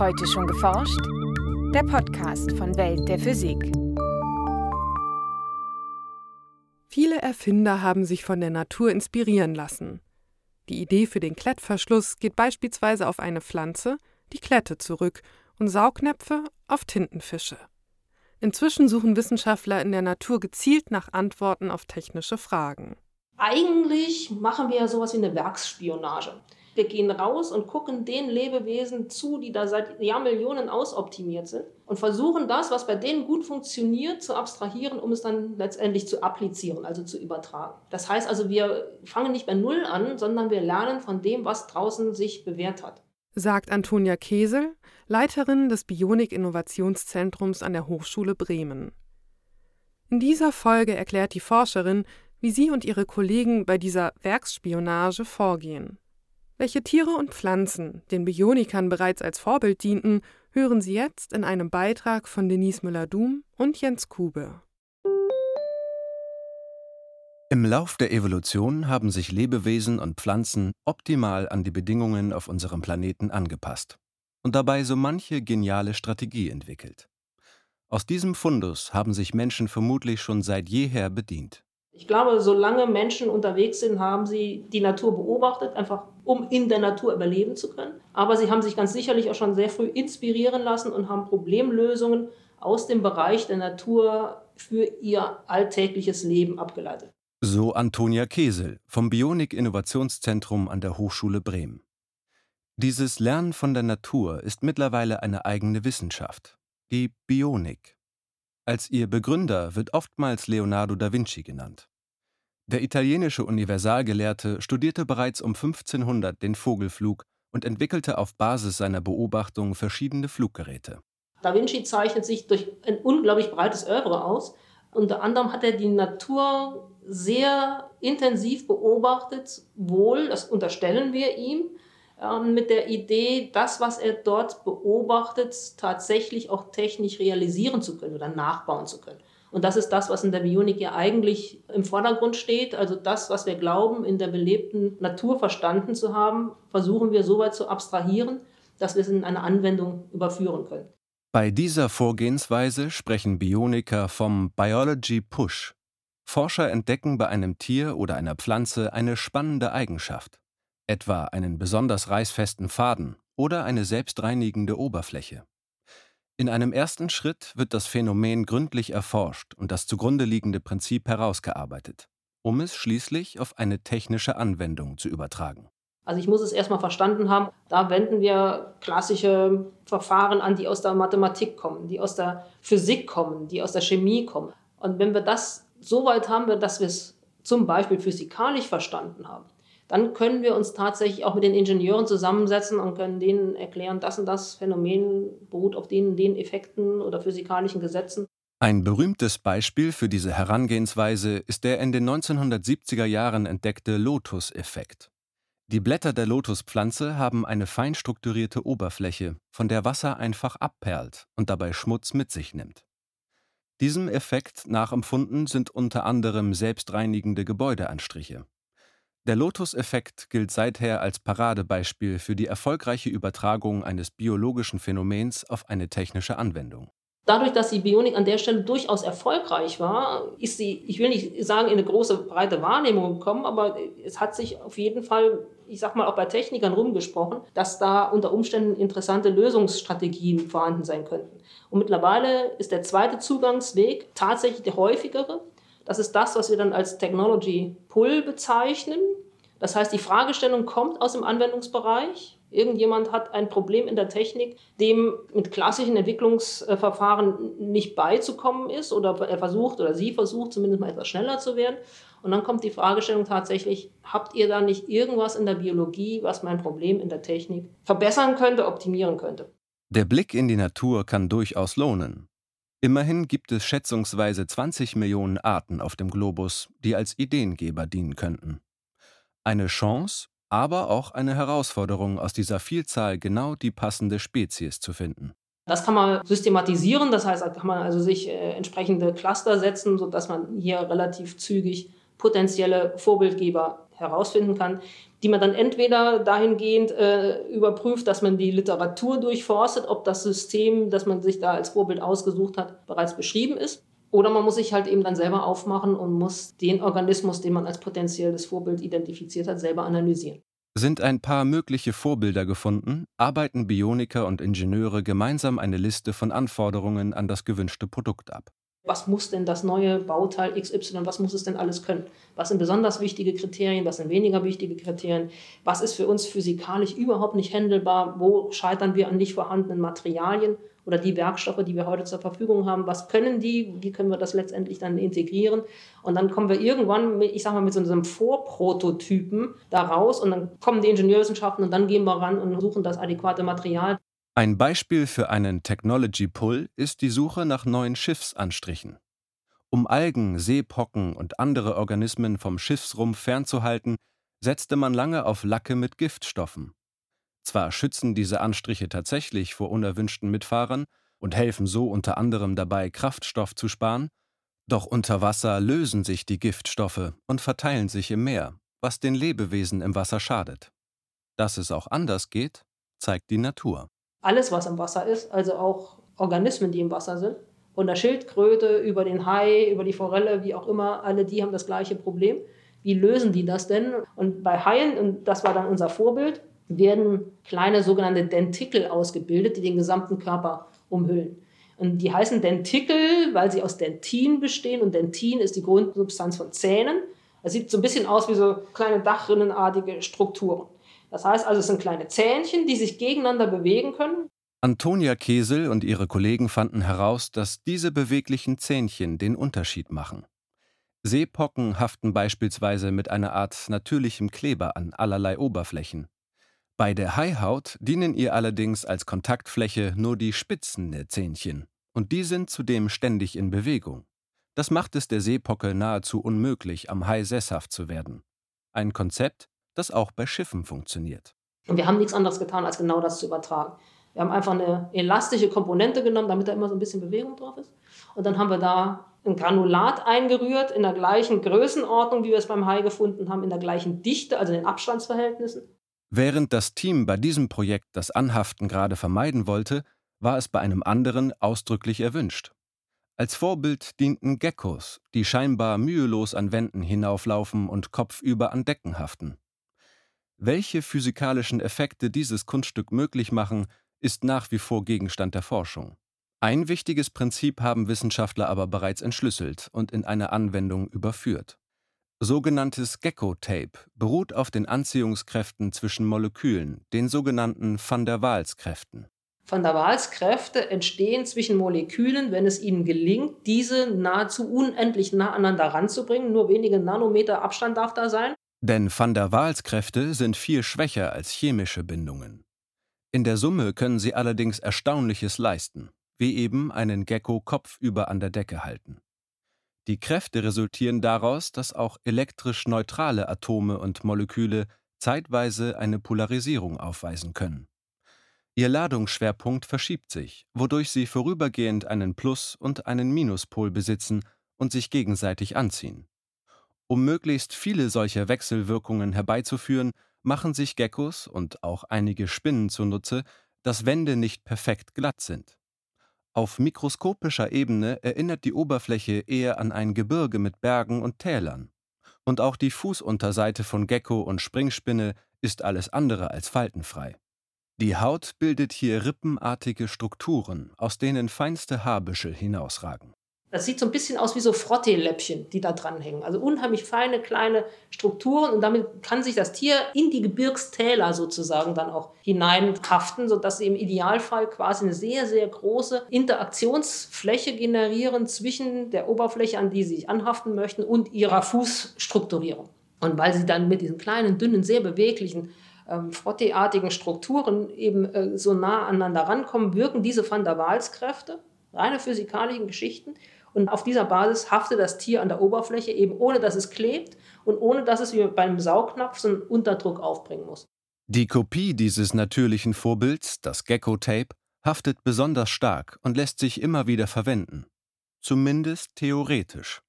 Heute schon geforscht? Der Podcast von Welt der Physik. Viele Erfinder haben sich von der Natur inspirieren lassen. Die Idee für den Klettverschluss geht beispielsweise auf eine Pflanze, die Klette, zurück und Saugnäpfe auf Tintenfische. Inzwischen suchen Wissenschaftler in der Natur gezielt nach Antworten auf technische Fragen. Eigentlich machen wir ja sowas wie eine Werksspionage. Wir gehen raus und gucken den Lebewesen zu, die da seit Jahrmillionen ausoptimiert sind und versuchen das, was bei denen gut funktioniert, zu abstrahieren, um es dann letztendlich zu applizieren, also zu übertragen. Das heißt also, wir fangen nicht bei Null an, sondern wir lernen von dem, was draußen sich bewährt hat. Sagt Antonia Kesel, Leiterin des Bionik-Innovationszentrums an der Hochschule Bremen. In dieser Folge erklärt die Forscherin, wie sie und ihre Kollegen bei dieser Werksspionage vorgehen. Welche Tiere und Pflanzen den Bionikern bereits als Vorbild dienten, hören Sie jetzt in einem Beitrag von Denise Müller-Dum und Jens Kube. Im Lauf der Evolution haben sich Lebewesen und Pflanzen optimal an die Bedingungen auf unserem Planeten angepasst und dabei so manche geniale Strategie entwickelt. Aus diesem Fundus haben sich Menschen vermutlich schon seit jeher bedient. Ich glaube, solange Menschen unterwegs sind, haben sie die Natur beobachtet, einfach um in der Natur überleben zu können. Aber sie haben sich ganz sicherlich auch schon sehr früh inspirieren lassen und haben Problemlösungen aus dem Bereich der Natur für ihr alltägliches Leben abgeleitet. So Antonia Kesel vom Bionik Innovationszentrum an der Hochschule Bremen. Dieses Lernen von der Natur ist mittlerweile eine eigene Wissenschaft, die Bionik. Als ihr Begründer wird oftmals Leonardo da Vinci genannt. Der italienische Universalgelehrte studierte bereits um 1500 den Vogelflug und entwickelte auf Basis seiner Beobachtungen verschiedene Fluggeräte. Da Vinci zeichnet sich durch ein unglaublich breites Oeuvre aus. Unter anderem hat er die Natur sehr intensiv beobachtet, wohl, das unterstellen wir ihm, ähm, mit der Idee, das, was er dort beobachtet, tatsächlich auch technisch realisieren zu können oder nachbauen zu können. Und das ist das, was in der Bionik ja eigentlich im Vordergrund steht. Also das, was wir glauben, in der belebten Natur verstanden zu haben, versuchen wir so weit zu abstrahieren, dass wir es in eine Anwendung überführen können. Bei dieser Vorgehensweise sprechen Bioniker vom Biology Push. Forscher entdecken bei einem Tier oder einer Pflanze eine spannende Eigenschaft etwa einen besonders reißfesten Faden oder eine selbstreinigende Oberfläche. In einem ersten Schritt wird das Phänomen gründlich erforscht und das zugrunde liegende Prinzip herausgearbeitet, um es schließlich auf eine technische Anwendung zu übertragen. Also ich muss es erstmal verstanden haben, da wenden wir klassische Verfahren an, die aus der Mathematik kommen, die aus der Physik kommen, die aus der Chemie kommen. Und wenn wir das so weit haben, dass wir es zum Beispiel physikalisch verstanden haben, dann können wir uns tatsächlich auch mit den Ingenieuren zusammensetzen und können denen erklären, das und das Phänomen beruht auf den den Effekten oder physikalischen Gesetzen. Ein berühmtes Beispiel für diese Herangehensweise ist der in den 1970er Jahren entdeckte Lotus-Effekt. Die Blätter der Lotuspflanze haben eine fein strukturierte Oberfläche, von der Wasser einfach abperlt und dabei Schmutz mit sich nimmt. Diesem Effekt nachempfunden sind unter anderem selbstreinigende Gebäudeanstriche. Der Lotus-Effekt gilt seither als Paradebeispiel für die erfolgreiche Übertragung eines biologischen Phänomens auf eine technische Anwendung. Dadurch, dass die Bionik an der Stelle durchaus erfolgreich war, ist sie, ich will nicht sagen, in eine große, breite Wahrnehmung gekommen, aber es hat sich auf jeden Fall, ich sag mal, auch bei Technikern rumgesprochen, dass da unter Umständen interessante Lösungsstrategien vorhanden sein könnten. Und mittlerweile ist der zweite Zugangsweg tatsächlich der häufigere. Das ist das, was wir dann als Technology Pull bezeichnen. Das heißt, die Fragestellung kommt aus dem Anwendungsbereich. Irgendjemand hat ein Problem in der Technik, dem mit klassischen Entwicklungsverfahren nicht beizukommen ist oder er versucht oder sie versucht zumindest mal etwas schneller zu werden. Und dann kommt die Fragestellung tatsächlich, habt ihr da nicht irgendwas in der Biologie, was mein Problem in der Technik verbessern könnte, optimieren könnte? Der Blick in die Natur kann durchaus lohnen. Immerhin gibt es schätzungsweise 20 Millionen Arten auf dem Globus, die als Ideengeber dienen könnten. Eine Chance, aber auch eine Herausforderung, aus dieser Vielzahl genau die passende Spezies zu finden. Das kann man systematisieren, das heißt, da kann man also sich äh, entsprechende Cluster setzen, sodass man hier relativ zügig potenzielle Vorbildgeber herausfinden kann, die man dann entweder dahingehend äh, überprüft, dass man die Literatur durchforstet, ob das System, das man sich da als Vorbild ausgesucht hat, bereits beschrieben ist. Oder man muss sich halt eben dann selber aufmachen und muss den Organismus, den man als potenzielles Vorbild identifiziert hat, selber analysieren. Sind ein paar mögliche Vorbilder gefunden, arbeiten Bioniker und Ingenieure gemeinsam eine Liste von Anforderungen an das gewünschte Produkt ab. Was muss denn das neue Bauteil XY, was muss es denn alles können? Was sind besonders wichtige Kriterien, was sind weniger wichtige Kriterien? Was ist für uns physikalisch überhaupt nicht handelbar? Wo scheitern wir an nicht vorhandenen Materialien? oder die Werkstoffe, die wir heute zur Verfügung haben, was können die, wie können wir das letztendlich dann integrieren. Und dann kommen wir irgendwann, ich sage mal, mit so einem Vorprototypen da raus und dann kommen die Ingenieurwissenschaften und dann gehen wir ran und suchen das adäquate Material. Ein Beispiel für einen Technology Pull ist die Suche nach neuen Schiffsanstrichen. Um Algen, Seepocken und andere Organismen vom Schiffsrumpf fernzuhalten, setzte man lange auf Lacke mit Giftstoffen. Zwar schützen diese Anstriche tatsächlich vor unerwünschten Mitfahrern und helfen so unter anderem dabei, Kraftstoff zu sparen, doch unter Wasser lösen sich die Giftstoffe und verteilen sich im Meer, was den Lebewesen im Wasser schadet. Dass es auch anders geht, zeigt die Natur. Alles, was im Wasser ist, also auch Organismen, die im Wasser sind, von der Schildkröte über den Hai, über die Forelle, wie auch immer, alle die haben das gleiche Problem. Wie lösen die das denn? Und bei Haien, und das war dann unser Vorbild, werden kleine sogenannte Dentikel ausgebildet, die den gesamten Körper umhüllen. Und die heißen Dentikel, weil sie aus Dentin bestehen und Dentin ist die Grundsubstanz von Zähnen. Es sieht so ein bisschen aus wie so kleine Dachrinnenartige Strukturen. Das heißt also, es sind kleine Zähnchen, die sich gegeneinander bewegen können. Antonia Kesel und ihre Kollegen fanden heraus, dass diese beweglichen Zähnchen den Unterschied machen. Seepocken haften beispielsweise mit einer Art natürlichem Kleber an allerlei Oberflächen. Bei der Haihaut dienen ihr allerdings als Kontaktfläche nur die Spitzen der Zähnchen, und die sind zudem ständig in Bewegung. Das macht es der Seepocke nahezu unmöglich, am Hai sesshaft zu werden. Ein Konzept, das auch bei Schiffen funktioniert. Und wir haben nichts anderes getan, als genau das zu übertragen. Wir haben einfach eine elastische Komponente genommen, damit da immer so ein bisschen Bewegung drauf ist. Und dann haben wir da ein Granulat eingerührt in der gleichen Größenordnung, wie wir es beim Hai gefunden haben, in der gleichen Dichte, also in den Abstandsverhältnissen. Während das Team bei diesem Projekt das Anhaften gerade vermeiden wollte, war es bei einem anderen ausdrücklich erwünscht. Als Vorbild dienten Geckos, die scheinbar mühelos an Wänden hinauflaufen und kopfüber an Decken haften. Welche physikalischen Effekte dieses Kunststück möglich machen, ist nach wie vor Gegenstand der Forschung. Ein wichtiges Prinzip haben Wissenschaftler aber bereits entschlüsselt und in eine Anwendung überführt. Sogenanntes Gecko-Tape beruht auf den Anziehungskräften zwischen Molekülen, den sogenannten Van der Waals-Kräften. Van der Waals-Kräfte entstehen zwischen Molekülen, wenn es ihnen gelingt, diese nahezu unendlich nah aneinander ranzubringen. Nur wenige Nanometer Abstand darf da sein. Denn Van der Waals-Kräfte sind viel schwächer als chemische Bindungen. In der Summe können sie allerdings Erstaunliches leisten, wie eben einen Gecko kopfüber an der Decke halten. Die Kräfte resultieren daraus, dass auch elektrisch neutrale Atome und Moleküle zeitweise eine Polarisierung aufweisen können. Ihr Ladungsschwerpunkt verschiebt sich, wodurch sie vorübergehend einen Plus- und einen Minuspol besitzen und sich gegenseitig anziehen. Um möglichst viele solcher Wechselwirkungen herbeizuführen, machen sich Geckos und auch einige Spinnen zunutze, dass Wände nicht perfekt glatt sind. Auf mikroskopischer Ebene erinnert die Oberfläche eher an ein Gebirge mit Bergen und Tälern. Und auch die Fußunterseite von Gecko und Springspinne ist alles andere als faltenfrei. Die Haut bildet hier rippenartige Strukturen, aus denen feinste Haarbüschel hinausragen. Das sieht so ein bisschen aus wie so Frotteeläppchen, die da dranhängen. Also unheimlich feine kleine Strukturen und damit kann sich das Tier in die Gebirgstäler sozusagen dann auch hineinhaften, sodass sie im Idealfall quasi eine sehr, sehr große Interaktionsfläche generieren zwischen der Oberfläche, an die sie sich anhaften möchten, und ihrer Fußstrukturierung. Und weil sie dann mit diesen kleinen, dünnen, sehr beweglichen ähm, frotteeartigen Strukturen eben äh, so nah aneinander rankommen, wirken diese Van der Waals-Kräfte, reine physikalischen Geschichten, und auf dieser Basis haftet das Tier an der Oberfläche eben ohne, dass es klebt und ohne, dass es wie beim Saugnapf so einen Unterdruck aufbringen muss. Die Kopie dieses natürlichen Vorbilds, das Gecko-Tape, haftet besonders stark und lässt sich immer wieder verwenden. Zumindest theoretisch.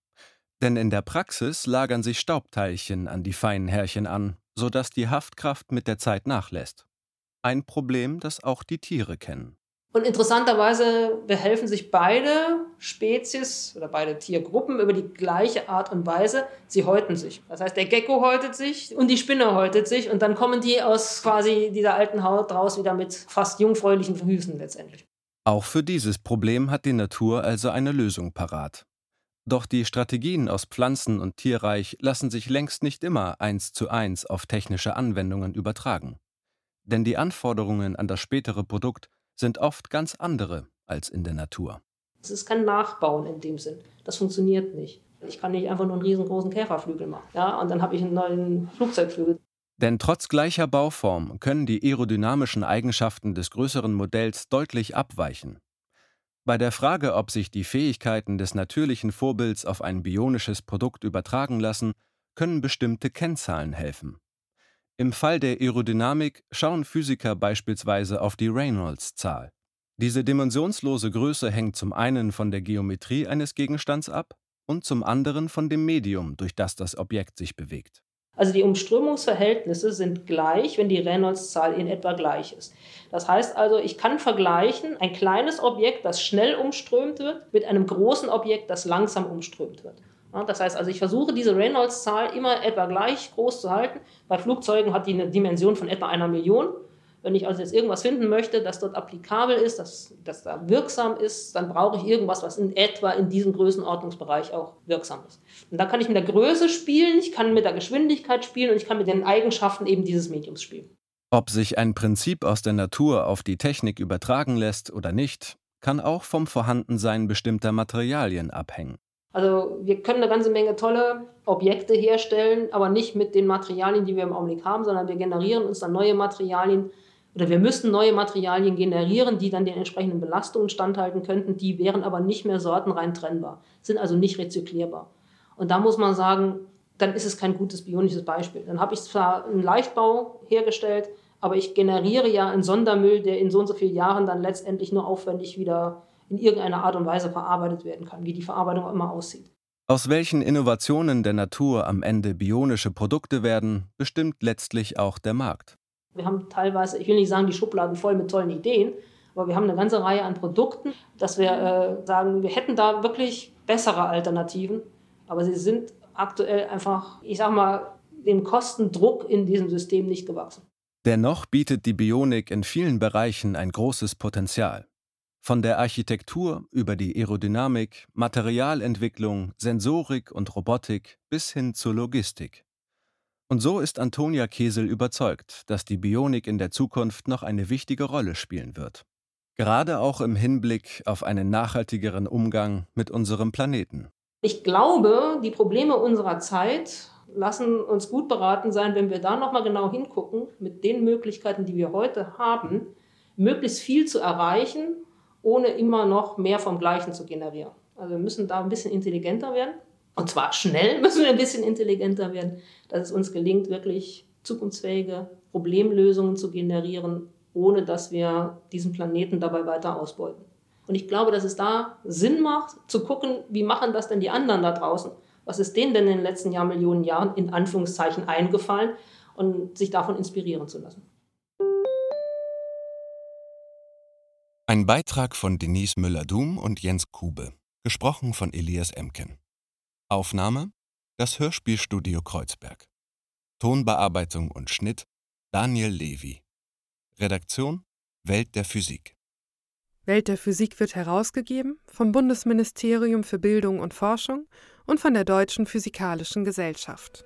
Denn in der Praxis lagern sich Staubteilchen an die feinen Härchen an, sodass die Haftkraft mit der Zeit nachlässt. Ein Problem, das auch die Tiere kennen. Und interessanterweise behelfen sich beide Spezies oder beide Tiergruppen über die gleiche Art und Weise. Sie häuten sich. Das heißt, der Gecko häutet sich und die Spinne häutet sich und dann kommen die aus quasi dieser alten Haut raus wieder mit fast jungfräulichen Füßen letztendlich. Auch für dieses Problem hat die Natur also eine Lösung parat. Doch die Strategien aus Pflanzen- und Tierreich lassen sich längst nicht immer eins zu eins auf technische Anwendungen übertragen. Denn die Anforderungen an das spätere Produkt sind oft ganz andere als in der Natur. Es ist kein Nachbauen in dem Sinn. Das funktioniert nicht. Ich kann nicht einfach nur einen riesengroßen Käferflügel machen. Ja, und dann habe ich einen neuen Flugzeugflügel. Denn trotz gleicher Bauform können die aerodynamischen Eigenschaften des größeren Modells deutlich abweichen. Bei der Frage, ob sich die Fähigkeiten des natürlichen Vorbilds auf ein bionisches Produkt übertragen lassen, können bestimmte Kennzahlen helfen. Im Fall der Aerodynamik schauen Physiker beispielsweise auf die Reynolds-Zahl. Diese dimensionslose Größe hängt zum einen von der Geometrie eines Gegenstands ab und zum anderen von dem Medium, durch das das Objekt sich bewegt. Also die Umströmungsverhältnisse sind gleich, wenn die Reynolds-Zahl in etwa gleich ist. Das heißt also, ich kann vergleichen ein kleines Objekt, das schnell umströmt wird, mit einem großen Objekt, das langsam umströmt wird. Das heißt also, ich versuche diese Reynolds-Zahl immer etwa gleich groß zu halten. Bei Flugzeugen hat die eine Dimension von etwa einer Million. Wenn ich also jetzt irgendwas finden möchte, das dort applikabel ist, das, das da wirksam ist, dann brauche ich irgendwas, was in etwa in diesem Größenordnungsbereich auch wirksam ist. Und da kann ich mit der Größe spielen, ich kann mit der Geschwindigkeit spielen und ich kann mit den Eigenschaften eben dieses Mediums spielen. Ob sich ein Prinzip aus der Natur auf die Technik übertragen lässt oder nicht, kann auch vom Vorhandensein bestimmter Materialien abhängen. Also wir können eine ganze Menge tolle Objekte herstellen, aber nicht mit den Materialien, die wir im Augenblick haben, sondern wir generieren uns dann neue Materialien oder wir müssten neue Materialien generieren, die dann den entsprechenden Belastungen standhalten könnten. Die wären aber nicht mehr sortenrein trennbar, sind also nicht rezyklierbar. Und da muss man sagen, dann ist es kein gutes bionisches Beispiel. Dann habe ich zwar einen Leichtbau hergestellt, aber ich generiere ja einen Sondermüll, der in so und so vielen Jahren dann letztendlich nur aufwendig wieder in irgendeiner Art und Weise verarbeitet werden kann, wie die Verarbeitung immer aussieht. Aus welchen Innovationen der Natur am Ende bionische Produkte werden, bestimmt letztlich auch der Markt. Wir haben teilweise, ich will nicht sagen, die Schubladen voll mit tollen Ideen, aber wir haben eine ganze Reihe an Produkten, dass wir äh, sagen, wir hätten da wirklich bessere Alternativen, aber sie sind aktuell einfach, ich sag mal, dem Kostendruck in diesem System nicht gewachsen. Dennoch bietet die Bionik in vielen Bereichen ein großes Potenzial. Von der Architektur über die Aerodynamik, Materialentwicklung, Sensorik und Robotik bis hin zur Logistik. Und so ist Antonia Kesel überzeugt, dass die Bionik in der Zukunft noch eine wichtige Rolle spielen wird. Gerade auch im Hinblick auf einen nachhaltigeren Umgang mit unserem Planeten. Ich glaube, die Probleme unserer Zeit lassen uns gut beraten sein, wenn wir da nochmal genau hingucken, mit den Möglichkeiten, die wir heute haben, möglichst viel zu erreichen ohne immer noch mehr vom Gleichen zu generieren. Also wir müssen da ein bisschen intelligenter werden. Und zwar schnell müssen wir ein bisschen intelligenter werden, dass es uns gelingt, wirklich zukunftsfähige Problemlösungen zu generieren, ohne dass wir diesen Planeten dabei weiter ausbeuten. Und ich glaube, dass es da Sinn macht, zu gucken, wie machen das denn die anderen da draußen? Was ist denen denn in den letzten Jahr, Millionen Jahren in Anführungszeichen eingefallen und sich davon inspirieren zu lassen? Ein Beitrag von Denise Müller-Dum und Jens Kube, gesprochen von Elias Emken. Aufnahme: Das Hörspielstudio Kreuzberg. Tonbearbeitung und Schnitt: Daniel Levy. Redaktion: Welt der Physik. Welt der Physik wird herausgegeben vom Bundesministerium für Bildung und Forschung und von der Deutschen Physikalischen Gesellschaft.